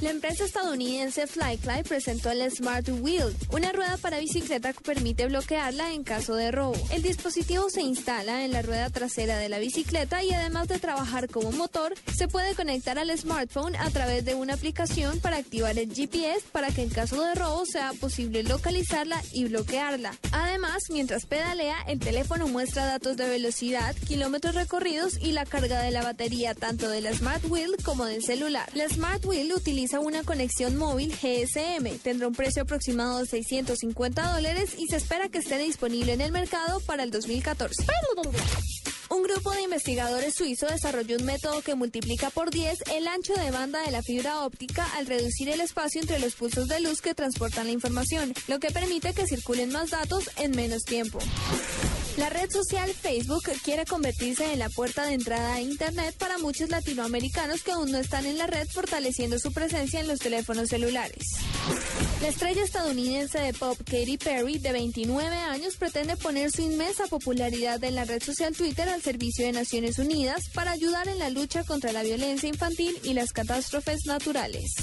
La empresa estadounidense Flycly presentó el Smart Wheel, una rueda para bicicleta que permite bloquearla en caso de robo. El dispositivo se instala en la rueda trasera de la bicicleta y además de trabajar como motor, se puede conectar al smartphone a través de una aplicación para activar el GPS para que en caso de robo sea posible localizarla y bloquearla. Además, mientras pedalea, el teléfono muestra datos de velocidad, kilómetros recorridos y la carga de la batería tanto de la Smart Wheel como del celular. La Smart Wheel utiliza una conexión móvil GSM, tendrá un precio aproximado de 650 dólares y se espera que esté disponible en el mercado para el 2014. Un grupo de investigadores suizos desarrolló un método que multiplica por 10 el ancho de banda de la fibra óptica al reducir el espacio entre los pulsos de luz que transportan la información, lo que permite que circulen más datos en menos tiempo. La red social Facebook quiere convertirse en la puerta de entrada a Internet para muchos latinoamericanos que aún no están en la red, fortaleciendo su presencia en los teléfonos celulares. La estrella estadounidense de pop Katy Perry, de 29 años, pretende poner su inmensa popularidad en la red social Twitter al servicio de Naciones Unidas para ayudar en la lucha contra la violencia infantil y las catástrofes naturales.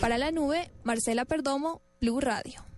Para la nube, Marcela Perdomo, Blue Radio.